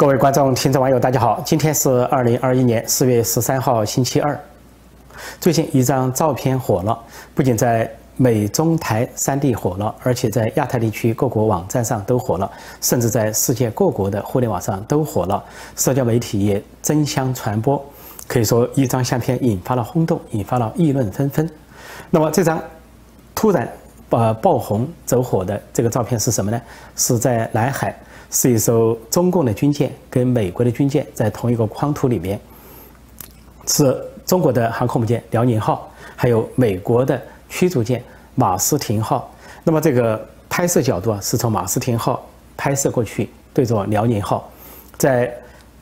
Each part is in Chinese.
各位观众、听众、网友，大家好！今天是二零二一年四月十三号，星期二。最近一张照片火了，不仅在美中台三地火了，而且在亚太地区各国网站上都火了，甚至在世界各国的互联网上都火了，社交媒体也争相传播。可以说，一张相片引发了轰动，引发了议论纷纷。那么，这张突然呃爆红走火的这个照片是什么呢？是在南海。是一艘中共的军舰跟美国的军舰在同一个框图里面，是中国的航空母舰辽宁号，还有美国的驱逐舰马斯廷号。那么这个拍摄角度啊，是从马斯廷号拍摄过去，对着辽宁号，在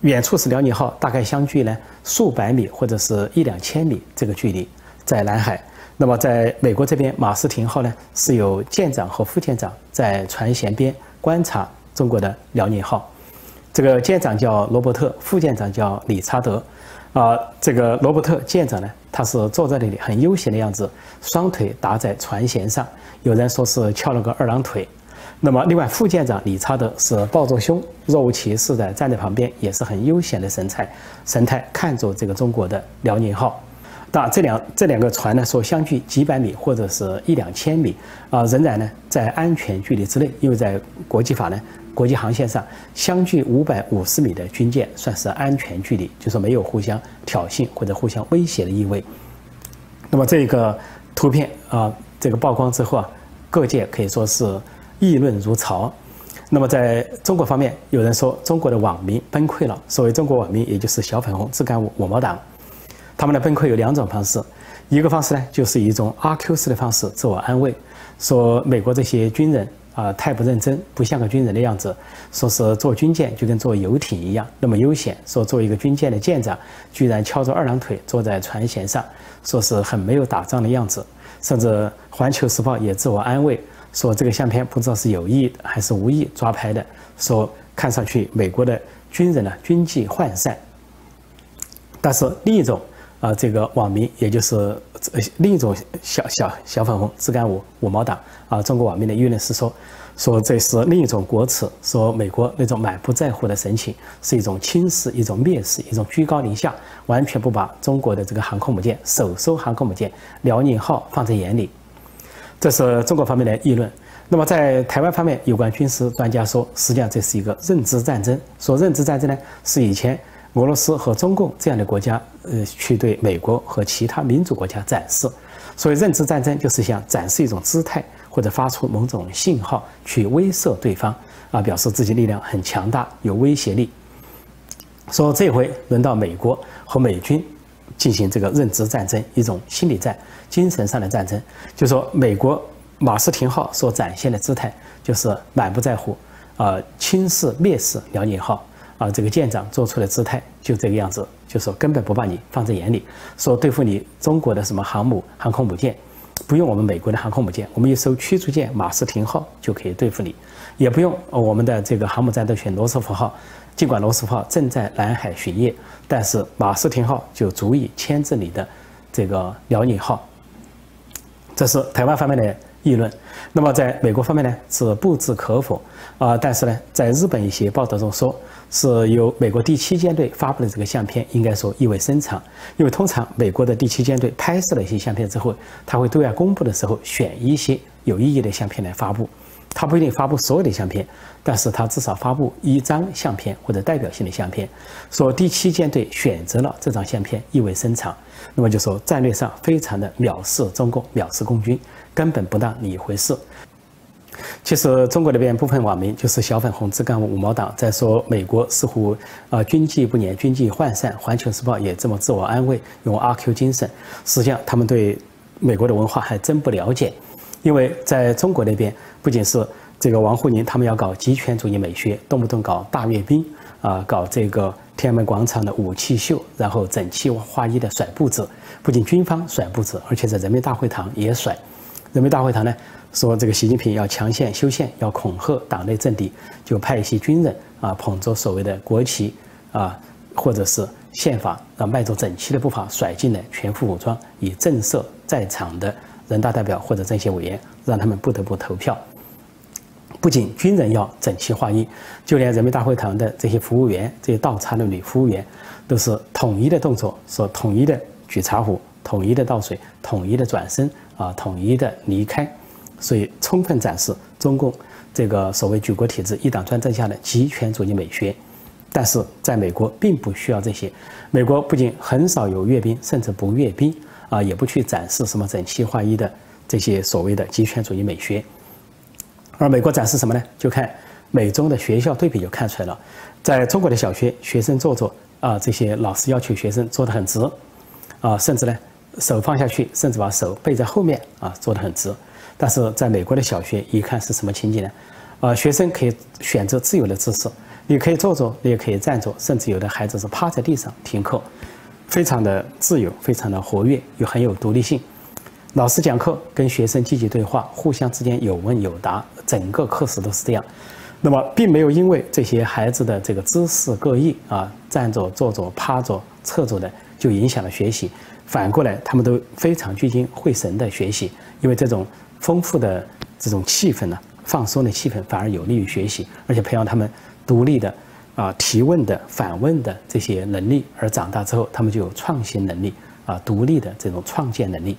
远处是辽宁号，大概相距呢数百米或者是一两千米这个距离，在南海。那么在美国这边，马斯廷号呢是有舰长和副舰长在船舷边观察。中国的辽宁号，这个舰长叫罗伯特，副舰长叫理查德。啊，这个罗伯特舰长呢，他是坐在那里很悠闲的样子，双腿搭在船舷上，有人说是翘了个二郎腿。那么，另外副舰长理查德是抱着胸，若无其事的站在旁边，也是很悠闲的神态神态，看着这个中国的辽宁号。但这两这两个船呢，说相距几百米或者是一两千米，啊，仍然呢在安全距离之内，因为在国际法呢。国际航线上相距五百五十米的军舰算是安全距离，就是没有互相挑衅或者互相威胁的意味。那么这个图片啊，这个曝光之后啊，各界可以说是议论如潮。那么在中国方面，有人说中国的网民崩溃了。所谓中国网民，也就是小粉红、自干五、五毛党，他们的崩溃有两种方式。一个方式呢，就是以一种阿 Q 式的方式自我安慰，说美国这些军人。啊，太不认真，不像个军人的样子。说是坐军舰就跟坐游艇一样那么悠闲。说做一个军舰的舰长，居然翘着二郎腿坐在船舷上，说是很没有打仗的样子。甚至《环球时报》也自我安慰说，这个相片不知道是有意还是无意抓拍的。说看上去美国的军人呢军纪涣散。但是另一种啊，这个网民，也就是另一种小小小粉红、自干五、五毛党。啊，中国网民的议论是说，说这是另一种国耻，说美国那种满不在乎的神情是一种轻视、一种蔑视、一种居高临下，完全不把中国的这个航空母舰首艘航空母舰辽宁号放在眼里。这是中国方面的议论。那么在台湾方面，有关军事专家说，实际上这是一个认知战争。说认知战争呢，是以前俄罗斯和中共这样的国家，呃，去对美国和其他民主国家展示。所以认知战争就是想展示一种姿态。或者发出某种信号去威慑对方啊，表示自己力量很强大，有威胁力。说这回轮到美国和美军进行这个认知战争，一种心理战、精神上的战争。就说美国马斯廷号所展现的姿态，就是满不在乎啊，轻视、蔑视辽宁号啊，这个舰长做出的姿态就这个样子，就说根本不把你放在眼里，说对付你中国的什么航母、航空母舰。不用我们美国的航空母舰，我们一艘驱逐舰马斯廷号就可以对付你，也不用我们的这个航母战斗群罗斯福号。尽管罗斯福号正在南海巡夜，但是马斯廷号就足以牵制你的这个辽宁号。这是台湾方面的议论。那么在美国方面呢，是不置可否啊。但是呢，在日本一些报道中说。是由美国第七舰队发布的这个相片，应该说意味深长。因为通常美国的第七舰队拍摄了一些相片之后，他会对外公布的时候选一些有意义的相片来发布。他不一定发布所有的相片，但是他至少发布一张相片或者代表性的相片。说第七舰队选择了这张相片，意味深长。那么就说战略上非常的藐视中共，藐视共军，根本不当一回事。其实中国那边部分网民就是小粉红、自干五毛党，在说美国似乎啊军纪不严、军纪涣散。环球时报也这么自我安慰，用阿 Q 精神。实际上，他们对美国的文化还真不了解，因为在中国那边，不仅是这个王沪宁他们要搞极权主义美学，动不动搞大阅兵啊，搞这个天安门广场的武器秀，然后整齐划一的甩步子。不仅军方甩步子，而且在人民大会堂也甩。人民大会堂呢？说这个习近平要强线修宪，要恐吓党内政敌，就派一些军人啊，捧着所谓的国旗啊，或者是宪法，啊，迈着整齐的步伐甩进来，全副武装，以震慑在场的人大代表或者政协委员，让他们不得不投票。不仅军人要整齐划一，就连人民大会堂的这些服务员、这些倒茶的女服务员，都是统一的动作，说统一的举茶壶、统一的倒水、统一的转身啊、统一的离开，所以充分展示中共这个所谓举国体制、一党专政下的极权主义美学。但是在美国并不需要这些，美国不仅很少有阅兵，甚至不阅兵啊，也不去展示什么整齐划一的这些所谓的极权主义美学。而美国展示什么呢？就看美中的学校对比就看出来了。在中国的小学，学生坐坐啊，这些老师要求学生坐得很直，啊，甚至呢手放下去，甚至把手背在后面啊，坐得很直。但是在美国的小学，一看是什么情景呢？啊，学生可以选择自由的姿势，你可以坐着，你也可以站着，甚至有的孩子是趴在地上听课，非常的自由，非常的活跃，又很有独立性。老师讲课，跟学生积极对话，互相之间有问有答，整个课时都是这样。那么，并没有因为这些孩子的这个姿势各异啊，站着、坐着、趴着、侧着的，就影响了学习。反过来，他们都非常聚精会神的学习，因为这种丰富的这种气氛呢，放松的气氛反而有利于学习，而且培养他们独立的啊提问的、反问的这些能力。而长大之后，他们就有创新能力啊，独立的这种创建能力。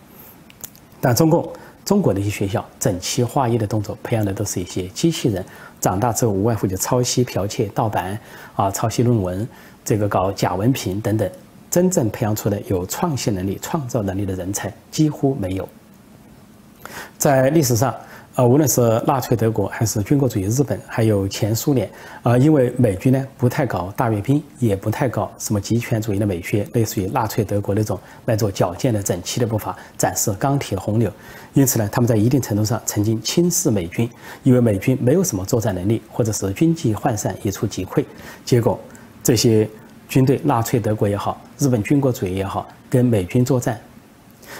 但中共中国的一些学校整齐划一的动作，培养的都是一些机器人，长大之后无外乎就抄袭、剽窃、盗版啊，抄袭论文，这个搞假文凭等等，真正培养出的有创新能力、创造能力的人才几乎没有。在历史上。啊，无论是纳粹德国，还是军国主义日本，还有前苏联，啊，因为美军呢不太搞大阅兵，也不太搞什么极权主义的美学，类似于纳粹德国那种迈着矫健的整齐的步伐，展示钢铁洪流，因此呢，他们在一定程度上曾经轻视美军，因为美军没有什么作战能力，或者是军纪涣散，一触即溃。结果，这些军队，纳粹德国也好，日本军国主义也好，跟美军作战。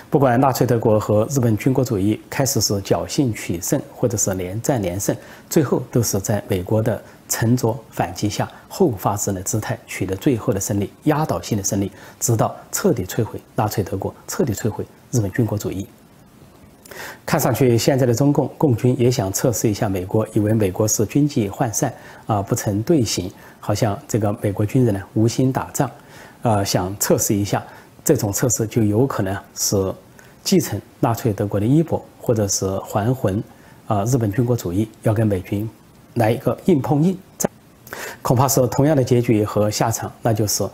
不管纳粹德国和日本军国主义开始是侥幸取胜，或者是连战连胜，最后都是在美国的沉着反击下，后发制人的姿态取得最后的胜利，压倒性的胜利，直到彻底摧毁纳粹德国，彻底摧毁日本军国主义。看上去，现在的中共共军也想测试一下美国，以为美国是军纪涣散啊，不成队形，好像这个美国军人呢无心打仗，啊，想测试一下。这种测试就有可能是继承纳粹德国的衣钵，或者是还魂啊日本军国主义，要跟美军来一个硬碰硬，恐怕是同样的结局和下场，那就是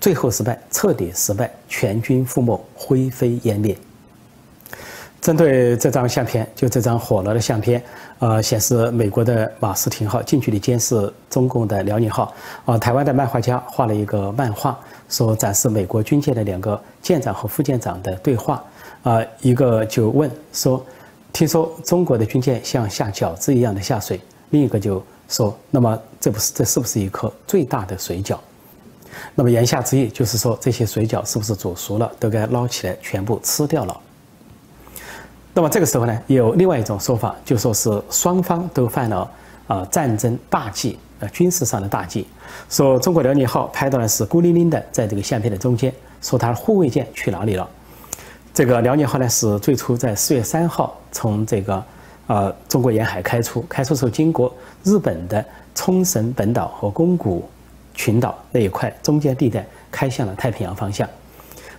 最后失败，彻底失败，全军覆没，灰飞烟灭。针对这张相片，就这张火了的相片，呃，显示美国的马斯廷号近距离监视中共的辽宁号，啊，台湾的漫画家画了一个漫画。说展示美国军舰的两个舰长和副舰长的对话，啊，一个就问说，听说中国的军舰像下饺子一样的下水，另一个就说，那么这不是这是不是一颗最大的水饺？那么言下之意就是说，这些水饺是不是煮熟了，都该捞起来全部吃掉了？那么这个时候呢，有另外一种说法，就说是双方都犯了啊战争大忌。呃，军事上的大忌，说中国辽宁号拍到的是孤零零的在这个相片的中间，说它护卫舰去哪里了？这个辽宁号呢是最初在四月三号从这个呃中国沿海开出，开出时候经过日本的冲绳本岛和宫古群岛那一块中间地带，开向了太平洋方向。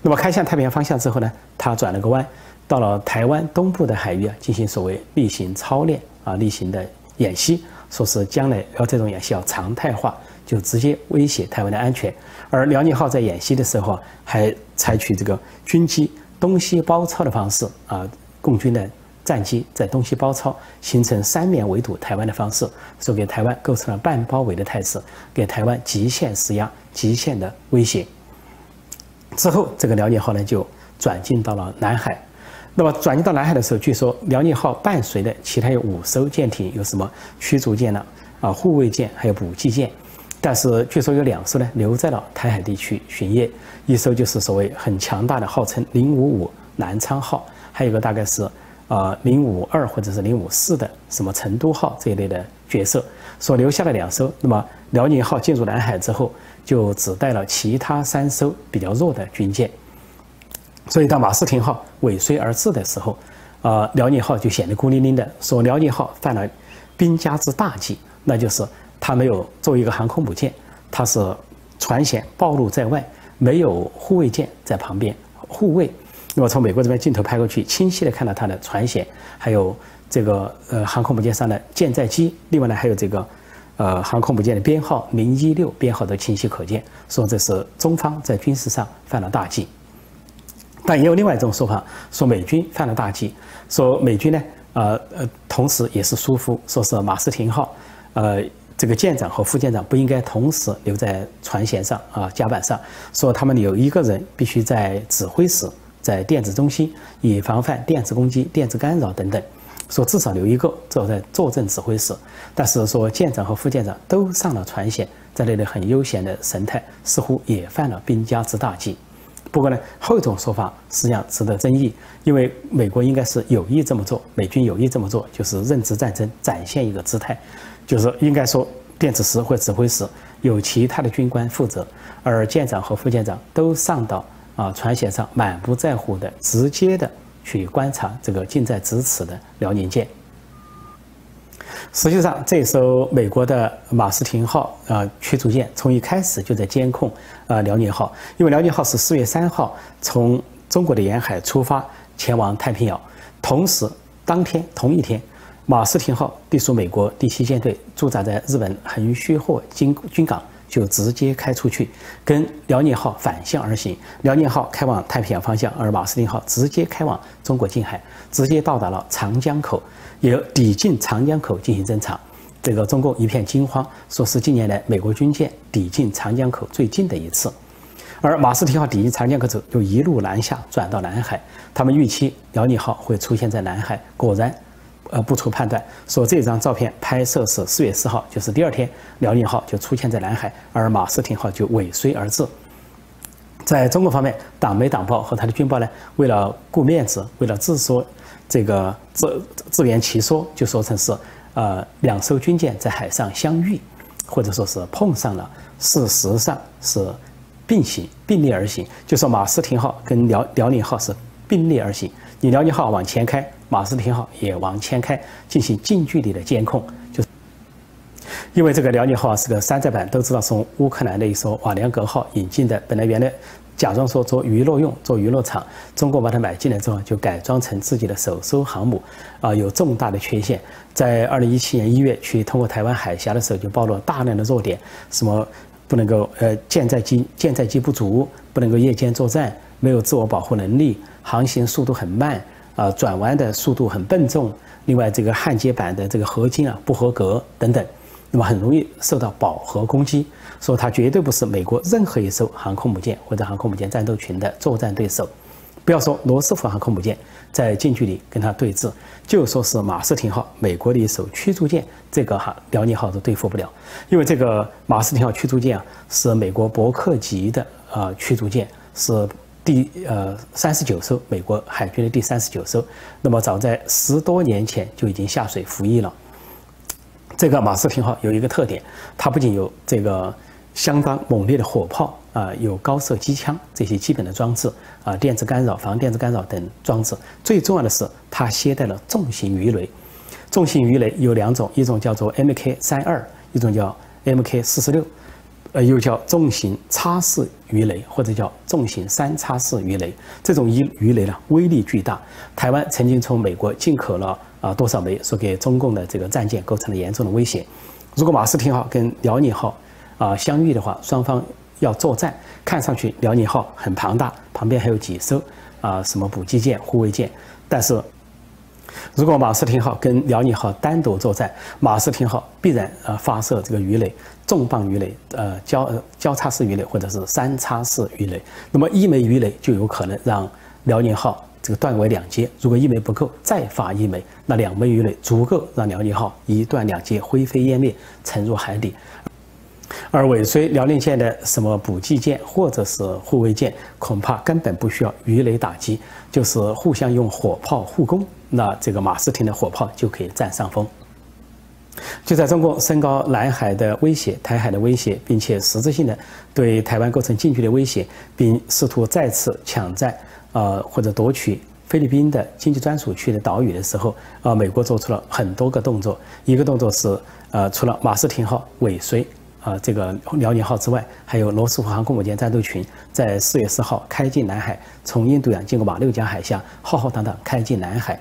那么开向太平洋方向之后呢，它转了个弯，到了台湾东部的海域啊，进行所谓例行操练啊，例行的演习。说是将来要这种演习要常态化，就直接威胁台湾的安全。而辽宁号在演习的时候还采取这个军机东西包抄的方式啊，共军的战机在东西包抄，形成三面围堵台湾的方式，说给台湾构成了半包围的态势，给台湾极限施压、极限的威胁。之后，这个辽宁号呢就转进到了南海。那么转移到南海的时候，据说辽宁号伴随的其他有五艘舰艇，有什么驱逐舰呢？啊，护卫舰，还有补给舰。但是据说有两艘呢留在了台海地区巡夜，一艘就是所谓很强大的，号称零五五南昌号，还有一个大概是啊零五二或者是零五四的什么成都号这一类的角色，所留下的两艘。那么辽宁号进入南海之后，就只带了其他三艘比较弱的军舰。所以，当马斯廷号尾随而至的时候，啊，辽宁号就显得孤零零的。说辽宁号犯了兵家之大忌，那就是它没有作为一个航空母舰，它是船舷暴露在外，没有护卫舰在旁边护卫。那么从美国这边镜头拍过去，清晰的看到它的船舷，还有这个呃航空母舰上的舰载机，另外呢还有这个呃航空母舰的编号零一六编号都清晰可见，说这是中方在军事上犯了大忌。但也有另外一种说法，说美军犯了大忌，说美军呢，呃呃，同时也是疏忽，说是马斯廷号，呃，这个舰长和副舰长不应该同时留在船舷上啊甲板上，说他们有一个人必须在指挥室，在电子中心，以防范电子攻击、电子干扰等等，说至少留一个坐在坐镇指挥室，但是说舰长和副舰长都上了船舷，在那里很悠闲的神态，似乎也犯了兵家之大忌。不过呢，后一种说法实际上值得争议，因为美国应该是有意这么做，美军有意这么做，就是认知战争，展现一个姿态，就是应该说电子师或指挥室有其他的军官负责，而舰长和副舰长都上到啊船舷上，满不在乎的直接的去观察这个近在咫尺的辽宁舰。实际上，这艘美国的马斯廷号啊驱逐舰从一开始就在监控啊辽宁号，因为辽宁号是四月三号从中国的沿海出发前往太平洋，同时当天同一天，马斯廷号隶属美国第七舰队驻扎在日本横须贺军军港，就直接开出去，跟辽宁号反向而行。辽宁号开往太平洋方向，而马斯廷号直接开往中国近海，直接到达了长江口。也抵近长江口进行侦察，这个中共一片惊慌，说是近年来美国军舰抵近长江口最近的一次。而马斯廷号抵近长江口后，就一路南下转到南海，他们预期辽宁号会出现在南海，果然，呃，不出判断，说这张照片拍摄是四月四号，就是第二天，辽宁号就出现在南海，而马斯廷号就尾随而至。在中国方面，党媒党报和他的军报呢，为了顾面子，为了自说。这个自自圆其说，就说成是，呃，两艘军舰在海上相遇，或者说是碰上了，事实上是并行并列而行。就说马斯廷号跟辽辽宁号是并列而行，你辽宁号往前开，马斯廷号也往前开，进行近距离的监控。就因为这个辽宁号是个山寨版，都知道从乌克兰的一艘瓦良格号引进的，本来原来。假装说做娱乐用，做娱乐场，中国把它买进来之后，就改装成自己的首艘航母，啊，有重大的缺陷。在二零一七年一月去通过台湾海峡的时候，就暴露了大量的弱点，什么不能够呃舰载机舰载机不足，不能够夜间作战，没有自我保护能力，航行速度很慢，啊，转弯的速度很笨重，另外这个焊接板的这个合金啊不合格等等。那么很容易受到饱和攻击，说它绝对不是美国任何一艘航空母舰或者航空母舰战斗群的作战对手。不要说罗斯福航空母舰在近距离跟它对峙，就说是马斯廷号美国的一艘驱逐舰，这个哈辽宁号都对付不了。因为这个马斯廷号驱逐舰啊，是美国伯克级的啊驱逐舰，是第呃三十九艘美国海军的第三十九艘。那么早在十多年前就已经下水服役了。这个马斯廷号有一个特点，它不仅有这个相当猛烈的火炮啊，有高射机枪这些基本的装置啊，电子干扰、防电子干扰等装置。最重要的是，它携带了重型鱼雷。重型鱼雷有两种，一种叫做 Mk 三二，一种叫 Mk 四十六，呃，又叫重型叉式鱼雷或者叫重型三叉式鱼雷。这种鱼鱼雷呢，威力巨大。台湾曾经从美国进口了。啊，多少枚说给中共的这个战舰构成了严重的威胁。如果马斯廷号跟辽宁号啊相遇的话，双方要作战，看上去辽宁号很庞大，旁边还有几艘啊什么补给舰、护卫舰。但是，如果马斯廷号跟辽宁号单独作战，马斯廷号必然啊发射这个鱼雷，重磅鱼雷，呃交交叉式鱼雷或者是三叉式鱼雷。那么一枚鱼雷就有可能让辽宁号。这个断为两截，如果一枚不够，再发一枚，那两枚鱼雷足够让辽宁号一断两截，灰飞烟灭，沉入海底。而尾随辽宁舰的什么补给舰或者是护卫舰，恐怕根本不需要鱼雷打击，就是互相用火炮互攻，那这个马斯廷的火炮就可以占上风。就在中共升高南海的威胁、台海的威胁，并且实质性的对台湾构成近距离威胁，并试图再次抢占。呃，或者夺取菲律宾的经济专属区的岛屿的时候，啊，美国做出了很多个动作。一个动作是，呃，除了马斯廷号尾随啊这个辽宁号之外，还有罗斯福航空母舰战斗群在四月四号开进南海，从印度洋经过马六甲海峡，浩浩荡荡开进南海。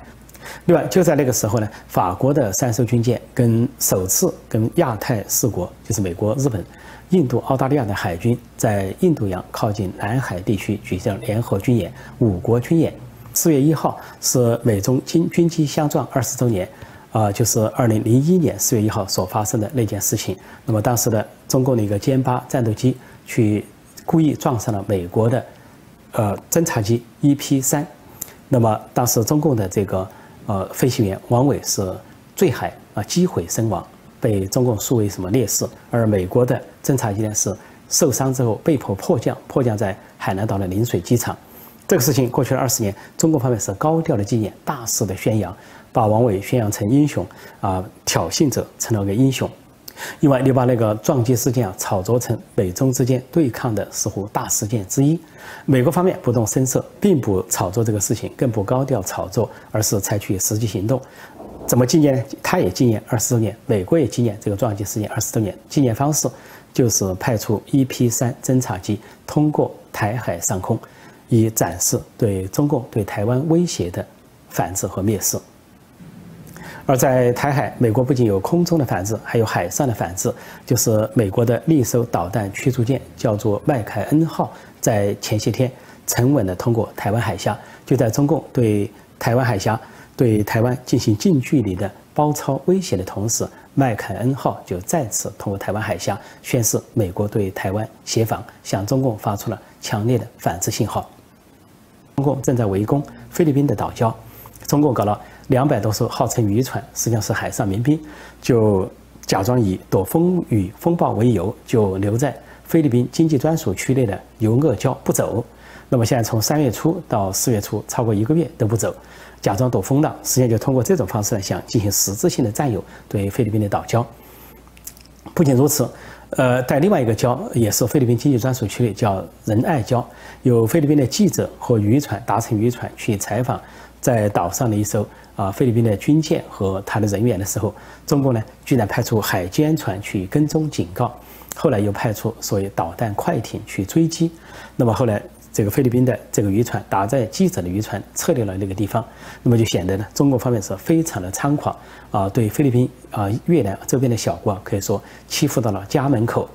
另外，就在那个时候呢，法国的三艘军舰跟首次跟亚太四国，就是美国、日本、印度、澳大利亚的海军，在印度洋靠近南海地区举行联合军演，五国军演。四月一号是美中军军机相撞二十周年，啊，就是二零零一年四月一号所发生的那件事情。那么当时的中共的一个歼八战斗机去故意撞上了美国的，呃，侦察机 EP 三，那么当时中共的这个。呃，飞行员王伟是坠海啊，机毁身亡，被中共视为什么烈士？而美国的侦察机呢是受伤之后被迫迫降，迫降在海南岛的陵水机场。这个事情过去了二十年，中国方面是高调的纪念，大肆的宣扬，把王伟宣扬成英雄啊，挑衅者成了个英雄。另外，你把那个撞击事件啊炒作成美中之间对抗的似乎大事件之一。美国方面不动声色，并不炒作这个事情，更不高调炒作，而是采取实际行动。怎么纪念呢？他也纪念二十周年，美国也纪念这个撞击事件二十周年。纪念方式就是派出 EP 三侦察机通过台海上空，以展示对中共对台湾威胁的反制和蔑视。而在台海，美国不仅有空中的反制，还有海上的反制，就是美国的另一艘导弹驱逐舰，叫做麦凯恩号，在前些天沉稳地通过台湾海峡。就在中共对台湾海峡、对台湾进行近距离的包抄威胁的同时，麦凯恩号就再次通过台湾海峡，宣示美国对台湾协防，向中共发出了强烈的反制信号。中共正在围攻菲律宾的岛礁，中共搞了。两百多艘号称渔船，实际上是海上民兵，就假装以躲风雨风暴为由，就留在菲律宾经济专属区内的牛轭礁不走。那么现在从三月初到四月初，超过一个月都不走，假装躲风浪，实际上就通过这种方式呢，想进行实质性的占有对菲律宾的岛礁。不仅如此，呃，在另外一个礁也是菲律宾经济专属区域，叫仁爱礁，有菲律宾的记者和渔船搭乘渔船去采访在岛上的一艘。啊，菲律宾的军舰和他的人员的时候，中共呢居然派出海监船去跟踪警告，后来又派出所谓导弹快艇去追击。那么后来这个菲律宾的这个渔船打在记者的渔船撤离了那个地方，那么就显得呢中国方面是非常的猖狂啊，对菲律宾啊越南周边的小国可以说欺负到了家门口，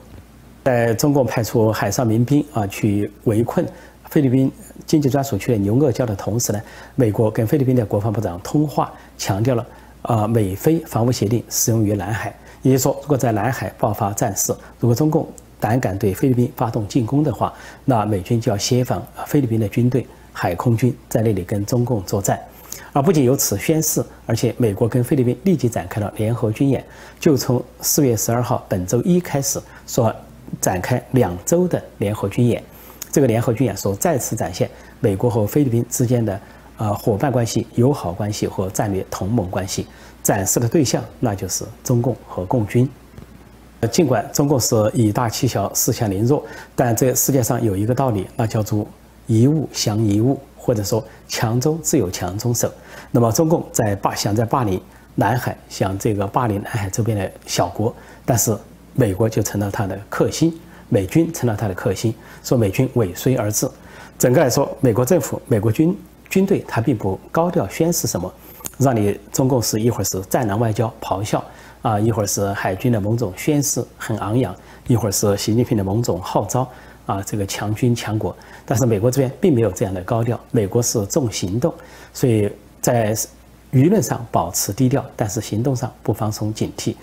在中共派出海上民兵啊去围困。菲律宾经济专属区的牛轭礁的同时呢，美国跟菲律宾的国防部长通话，强调了啊美菲防务协定适用于南海，也就是说，如果在南海爆发战事，如果中共胆敢对菲律宾发动进攻的话，那美军就要协防菲律宾的军队、海空军在那里跟中共作战。而不仅由此宣誓，而且美国跟菲律宾立即展开了联合军演，就从四月十二号本周一开始，说展开两周的联合军演。这个联合军演所再次展现美国和菲律宾之间的呃伙伴关系、友好关系和战略同盟关系，展示的对象那就是中共和共军。尽管中共是以大欺小、恃强凌弱，但这世界上有一个道理，那叫做一物降一物，或者说强中自有强中手。那么中共在霸想在霸凌南海，想这个霸凌南海周边的小国，但是美国就成了他的克星。美军成了他的克星，说美军尾随而至。整个来说，美国政府、美国军军队，他并不高调宣示什么，让你中共是一会儿是战狼外交咆哮啊，一会儿是海军的某种宣誓很昂扬，一会儿是习近平的某种号召啊，这个强军强国。但是美国这边并没有这样的高调，美国是重行动，所以在舆论上保持低调，但是行动上不放松警惕。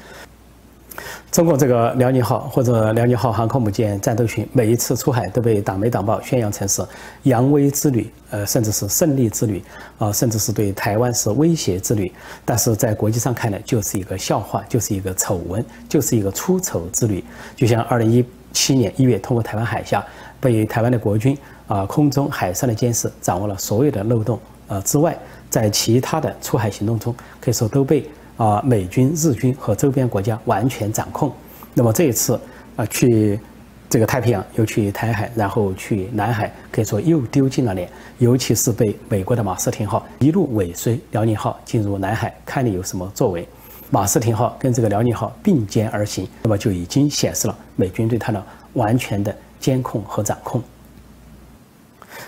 中国这个辽宁号或者辽宁号航空母舰战斗群，每一次出海都被党媒党报宣扬成是扬威之旅，呃，甚至是胜利之旅，啊，甚至是对台湾是威胁之旅。但是在国际上看呢，就是一个笑话，就是一个丑闻，就是一个出丑之旅。就像二零一七年一月通过台湾海峡，被台湾的国军啊空中海上的监视掌握了所有的漏洞，呃之外，在其他的出海行动中，可以说都被。啊，美军、日军和周边国家完全掌控。那么这一次，啊，去这个太平洋，又去台海，然后去南海，可以说又丢尽了脸。尤其是被美国的马斯廷号一路尾随辽宁号进入南海，看你有什么作为。马斯廷号跟这个辽宁号并肩而行，那么就已经显示了美军对它的完全的监控和掌控。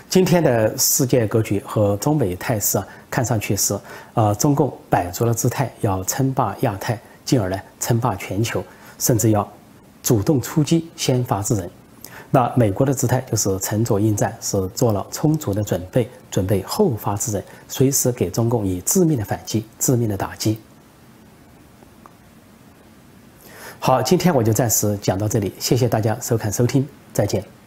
今天的世界格局和中美态势啊，看上去是，呃，中共摆足了姿态要称霸亚太，进而呢称霸全球，甚至要主动出击，先发制人。那美国的姿态就是沉着应战，是做了充足的准备，准备后发制人，随时给中共以致命的反击、致命的打击。好，今天我就暂时讲到这里，谢谢大家收看收听，再见。